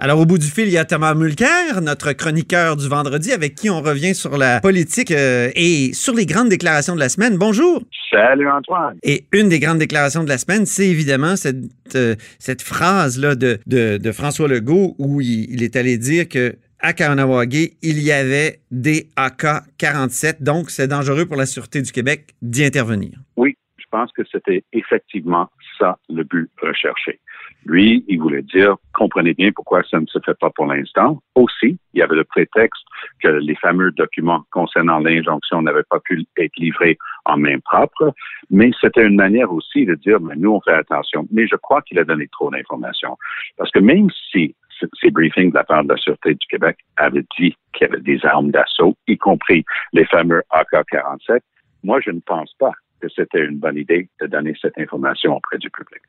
Alors, au bout du fil, il y a Thomas Mulcair, notre chroniqueur du vendredi, avec qui on revient sur la politique euh, et sur les grandes déclarations de la semaine. Bonjour. Salut Antoine. Et une des grandes déclarations de la semaine, c'est évidemment cette, euh, cette phrase-là de, de, François Legault où il, est allé dire que à Karanawagé, il y avait des AK-47, donc c'est dangereux pour la sûreté du Québec d'y intervenir. Oui, je pense que c'était effectivement ça le but recherché. Lui, il voulait dire, comprenez bien pourquoi ça ne se fait pas pour l'instant. Aussi, il y avait le prétexte que les fameux documents concernant l'injonction n'avaient pas pu être livrés en main propre, mais c'était une manière aussi de dire, mais nous, on fait attention. Mais je crois qu'il a donné trop d'informations. Parce que même si ces briefings de la part de la Sûreté du Québec avaient dit qu'il y avait des armes d'assaut, y compris les fameux AK-47, moi, je ne pense pas que c'était une bonne idée de donner cette information auprès du public.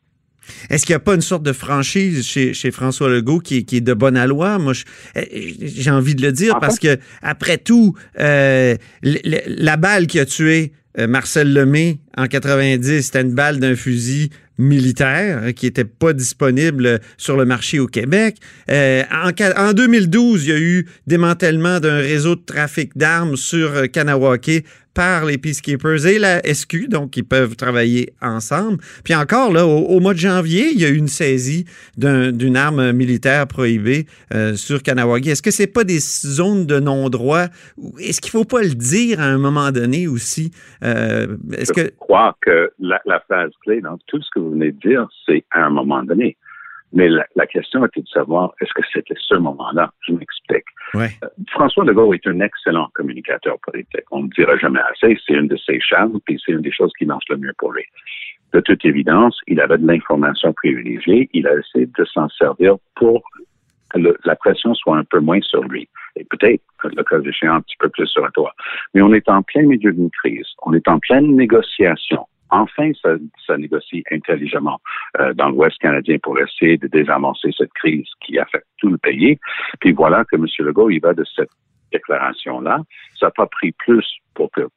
Est-ce qu'il n'y a pas une sorte de franchise chez, François Legault qui, est de bonne loi? Moi, eh, j'ai envie de le dire parce que, après tout, euh, la balle qui a tué euh, Marcel Lemay en 90, c'était une balle d'un fusil militaire hein, qui n'était pas disponible sur le marché au Québec. Euh, en, 2012, il y a eu démantèlement d'un réseau de trafic d'armes sur euh, Kanawake par les Peacekeepers et la SQ, donc ils peuvent travailler ensemble. Puis encore, là, au, mois de janvier, il y a eu une saisie d'une arme militaire prohibée euh, sur Kanawake. Est-ce que c'est pas des zones de non-droit? Est-ce qu'il faut pas le dire à un moment donné aussi? est-ce Je crois que la, la phase clé dans tout ce que vous venez de dire, c'est à un moment donné. Mais la, question était de savoir, est-ce que c'était ce moment-là? Je m'explique. Euh, François Legault est un excellent communicateur politique. On ne dira jamais assez. C'est une de ses charmes, puis c'est une des choses qui marche le mieux pour lui. De toute évidence, il avait de l'information privilégiée. Il a essayé de s'en servir pour que la pression soit un peu moins sur lui. Et peut-être, le cas échéant, un petit peu plus sur toi. Mais on est en plein milieu d'une crise. On est en pleine négociation enfin ça, ça négocie intelligemment euh, dans l'Ouest canadien pour essayer de désamorcer cette crise qui affecte tout le pays. Puis voilà que M. Legault, il va de cette déclaration-là. Ça n'a pas pris plus pour que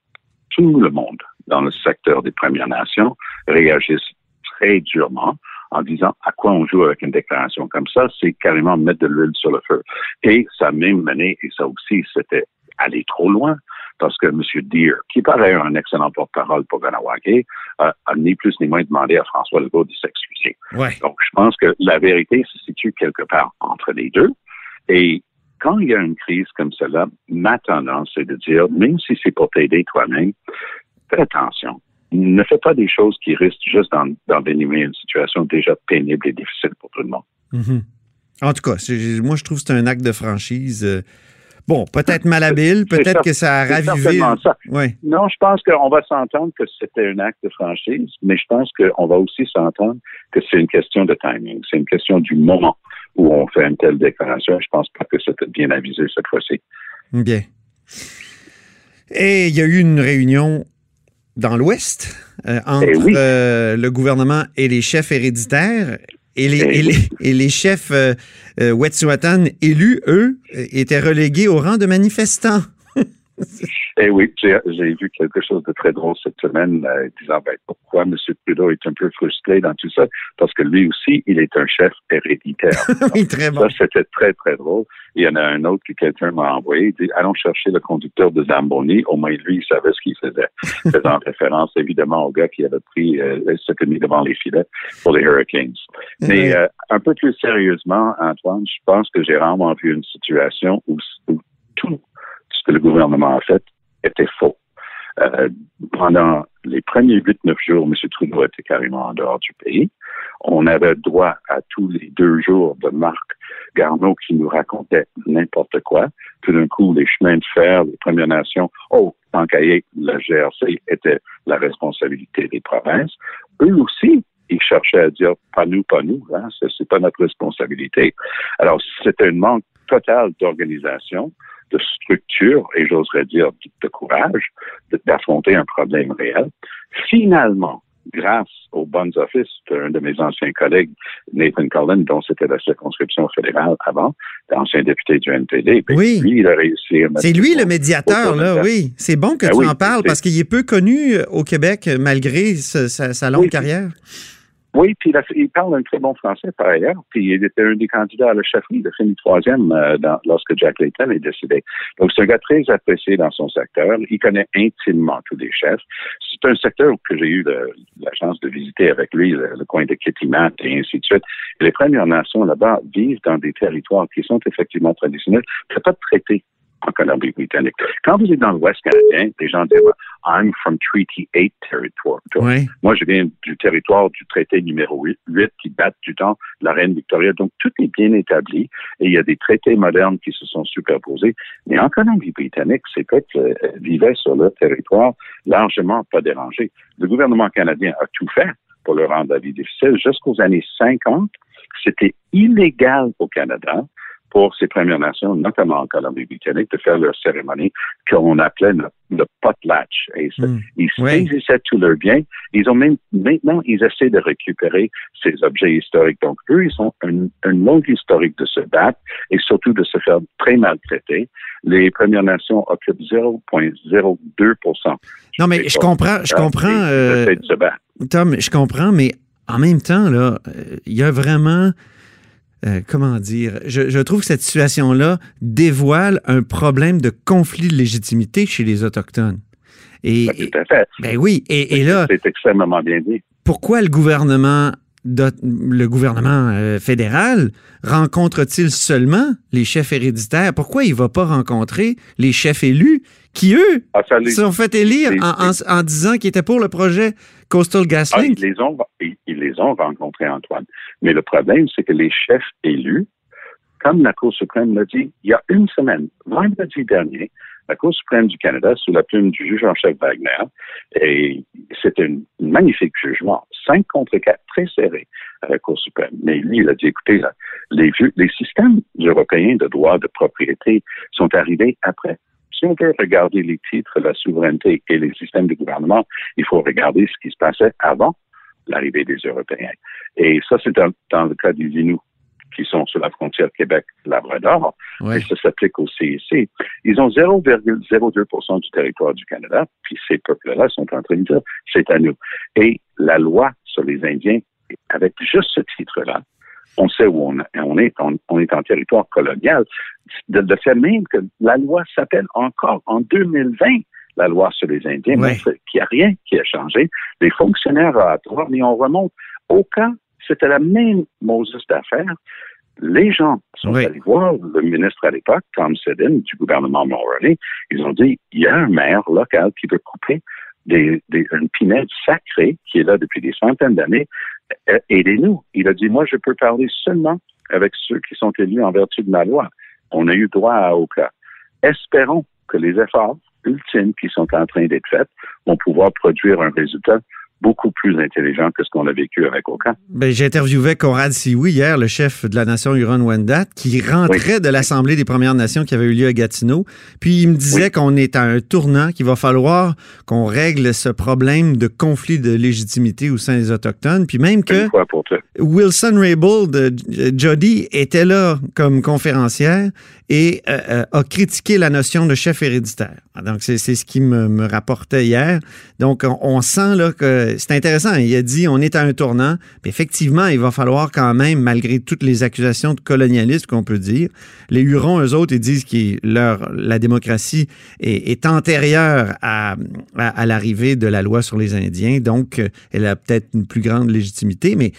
tout le monde dans le secteur des Premières Nations réagisse très durement en disant à quoi on joue avec une déclaration comme ça, c'est carrément mettre de l'huile sur le feu. Et ça a même mené, et ça aussi, c'était aller trop loin, parce que M. Deere, qui paraît un excellent porte-parole pour Ganawake, a ni plus ni moins demandé à François Legault de s'excuser. Donc, je pense que la vérité se situe quelque part entre les deux. Et quand il y a une crise comme cela, ma tendance, c'est de dire, même si c'est pour t'aider toi-même, fais attention. Ne fais pas des choses qui risquent juste d'envenimer une situation déjà pénible et difficile pour tout le monde. Mm-hmm. En tout cas, moi, je trouve que c'est un acte de franchise. Bon, peut-être malhabile, peut-être que ça a ravivé. Ça. Non, je pense qu'on va s'entendre que c'était un acte de franchise, mais je pense qu'on va aussi s'entendre que c'est une question de timing. C'est une question du moment où on fait une telle déclaration. Je pense pas que c'était bien avisé cette fois-ci. Bien. Et il y a eu une réunion dans l'Ouest euh, entre eh euh, le gouvernement et les chefs héréditaires. Et les, et les, et les chefs euh, euh, Wet'suwet'en élus, eux, étaient relégués au rang de manifestants. Eh oui, j'ai vu quelque chose de très drôle cette semaine, euh, disant ben, pourquoi M. Trudeau est un peu frustré dans tout ça, parce que lui aussi, il est un chef héréditaire. oui, très bon. Ça, c'était très, très drôle. Il y en a un autre que quelqu'un m'a envoyé, il dit, allons chercher le conducteur de Zamboni, au moins lui, il savait ce qu'il faisait. Faisant référence, évidemment, au gars qui avait pris euh, mis devant les filets pour les Hurricanes. Mais euh, un peu plus sérieusement, Antoine, je pense que j'ai rarement vu une situation où, où tout ce que le gouvernement a fait était faux. Euh, pendant les premiers 8-9 jours, M. Trudeau était carrément en dehors du pays. On avait droit à tous les deux jours de Marc Garneau qui nous racontait n'importe quoi. Tout d'un coup, les chemins de fer, les Premières Nations, oh, tant la GRC était la responsabilité des provinces. Eux aussi, ils cherchaient à dire pas nous, pas nous, hein, c'est pas notre responsabilité. Alors, c'était un manque total d'organisation de structure et j'oserais dire de courage d'affronter un problème réel. Finalement, grâce aux bonnes offices d'un de mes anciens collègues, Nathan Cullen, dont c'était la circonscription fédérale avant, ancien député du NPD. Oui. Lui, il a réussi C'est lui le médiateur, là, oui. C'est bon que ben tu en parles parce qu'il est peu connu au Québec malgré sa, longue carrière. Oui, puis il, parle un très bon français par ailleurs. Puis il était un des candidats à la chefferie. Il a fini troisième euh, lorsque Jack Layton est décédé. Donc c'est un gars très apprécié dans son secteur. Il connaît intimement tous les chefs. C'est un secteur que j'ai eu la chance de visiter avec lui, le, coin de Kitimat et ainsi de suite. les Premières Nations là-bas vivent dans des territoires qui sont effectivement traditionnels. C'est pas de traité en Colombie-Britannique. Quand vous êtes dans l'Ouest canadien, les gens disent I'm from Treaty 8 territoire. Moi, je viens du territoire du traité numéro 8, qui date du temps de la reine Victoria. Donc, tout est bien établi et il y a des traités modernes qui se sont superposés. Mais en Colombie-Britannique, ces peuples vivaient sur leur territoire largement pas dérangés. Le gouvernement canadien a tout fait pour leur rendre la vie difficile. Jusqu'aux années 50, c'était illégal au Canada pour ces Premières Nations, notamment en Colombie-Britannique, de faire leur cérémonie qu'on appelait le, potlatch. Et hmm. Ils saisissaient tous leurs biens. Ils ont même, maintenant, ils essaient de récupérer ces objets historiques. Donc, eux, ils ont une, longue historique de se battre et surtout de se faire très maltraiter. Les Premières Nations occupent 0,02 Non, mais je comprends, je comprends. Euh, Tom, je comprends, mais en même temps, là, euh, il y a vraiment euh, comment dire, je, trouve que cette situation-là dévoile un problème de conflit de légitimité chez les Autochtones. Et, ben, tout à fait. Ben oui, et, là... C'est extrêmement bien dit. Pourquoi le gouvernement le gouvernement euh, fédéral rencontre-t-il seulement les chefs héréditaires? Pourquoi il ne va pas rencontrer les chefs élus qui, eux, ah, se sont fait élire en, disant qu'ils étaient pour le projet Coastal GasLink? Ah, ils, les ont, ils, les ont rencontrés, Antoine. Mais le problème, c'est que les chefs élus, comme la Cour suprême l'a dit il y a une semaine, vendredi dernier, la Cour suprême du Canada, sous la plume du juge en chef Wagner, et c'était un magnifique jugement, cinq contre quatre, très serré à la Cour suprême. Mais lui, il a dit, écoutez, les, systèmes européens de droit de propriété sont arrivés après si on veut regarder les titres, la souveraineté et les systèmes de gouvernement, il faut regarder ce qui se passait avant l'arrivée des Européens. Et ça, c'est dans, le cas des Inuits qui sont sur la frontière Québec-Labrador, et ça s'applique au CIC. Ils ont 0,02% du territoire du Canada, puis ces peuples-là sont en train de dire, c'est à nous. Et la loi sur les Indiens, avec juste ce titre-là, on sait où on, est, on, est en territoire colonial, de, de fait même que la loi s'appelle encore en 2020 la loi sur les Indiens, mais qu'il n'y a rien qui a changé. Les fonctionnaires oratoires, mais on remonte au cas, c'était la même Moses d'affaires. Les gens sont allés voir le ministre à l'époque, Tom Sedin, du gouvernement Mulroney. Ils ont dit, il y a un maire local qui veut couper des, une pinède sacrée qui est là depuis des centaines d'années. Euh, aidez-nous. Il a dit, moi, je peux parler seulement avec ceux qui sont élus en vertu de ma loi. On a eu droit à aucun. Espérons que les efforts ultimes qui sont en train d'être faits vont pouvoir produire un résultat beaucoup plus intelligent que ce qu'on a vécu avec Oka. Ben, J'ai interviewé Conrad Sioui hier, le chef de la nation Huron-Wendat, qui rentrait de l'Assemblée des Premières Nations qui avait eu lieu à Gatineau. Puis il me disait qu'on est à un tournant, qu'il va falloir qu'on règle ce problème de conflit de légitimité au sein des Autochtones. Puis même que Wilson Raybould, euh, Jody, était là comme conférencière et euh, euh, a critiqué la notion de chef héréditaire. Donc, c'est ce qui me, me, rapportait hier. Donc, on, on sent là que c'est intéressant. Il a dit on est à un tournant. effectivement, il va falloir quand même, malgré toutes les accusations de colonialisme qu'on peut dire, les Hurons, eux autres, ils disent que leur, la démocratie est, antérieure à, à, l'arrivée de la loi sur les Indiens. Donc, elle a peut-être une plus grande légitimité, mais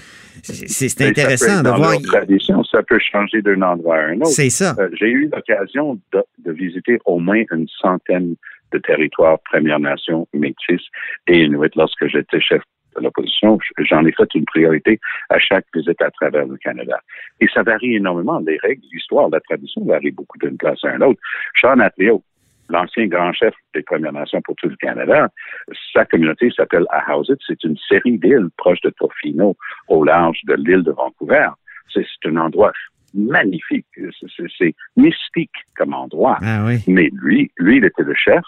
c'est intéressant de voir. tradition, ça peut changer d'un endroit à un autre. C'est ça. Euh, j'ai eu l'occasion de, de visiter au moins une centaine de territoires Première Nation, Métis et Inuit lorsque j'étais chef de l'opposition. J'en ai fait une priorité à chaque visite à travers le Canada. Et ça varie énormément. Les règles, l'histoire, la tradition varient beaucoup d'une place à une autre. Sean Atleo, l'ancien grand chef des Premières Nations pour tout le Canada, sa communauté s'appelle Ahouset. C'est une série d'îles proches de Tofino, au large de l'île de Vancouver. C'est un endroit magnifique. C'est mystique comme endroit. Ah Mais lui, lui, il était le chef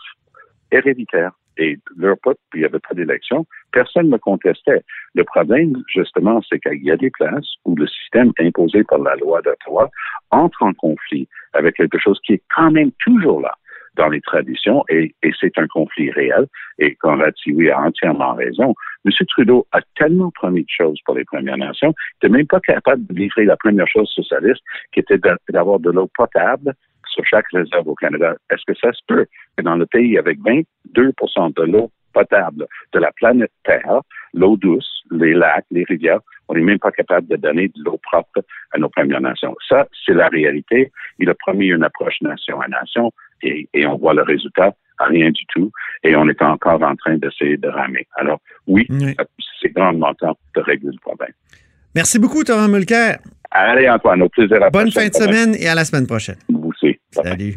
héréditaire. Et leur pote, il n'y avait pas d'élection. Personne ne contestait. Le problème, justement, c'est qu'il y a des places où le système imposé par la loi d'Ottawa entre en conflit avec quelque chose qui est quand même toujours là. Dans les traditions et, c'est un conflit réel. Et Conrad Sioui a entièrement raison. M. Trudeau a tellement promis de choses pour les Premières Nations qu'il n'était même pas capable de livrer la première chose socialiste, qui était d'avoir de l'eau potable sur chaque réserve au Canada. Est-ce que ça se peut que dans le pays avec 22% de l'eau potable de la planète Terre, l'eau douce, les lacs, les rivières, on n'est même pas capable de donner de l'eau propre à nos Premières Nations. Ça, c'est la réalité. Il a promis une approche nation à nation et, on voit le résultat rien du tout, et on est encore en train d'essayer de ramer. Alors, oui, c'est grandement temps de régler le problème. Merci beaucoup, Thomas Mulcair. Allez, Antoine, au plaisir. Bonne fin de semaine et à la semaine prochaine. Vous aussi. Salut.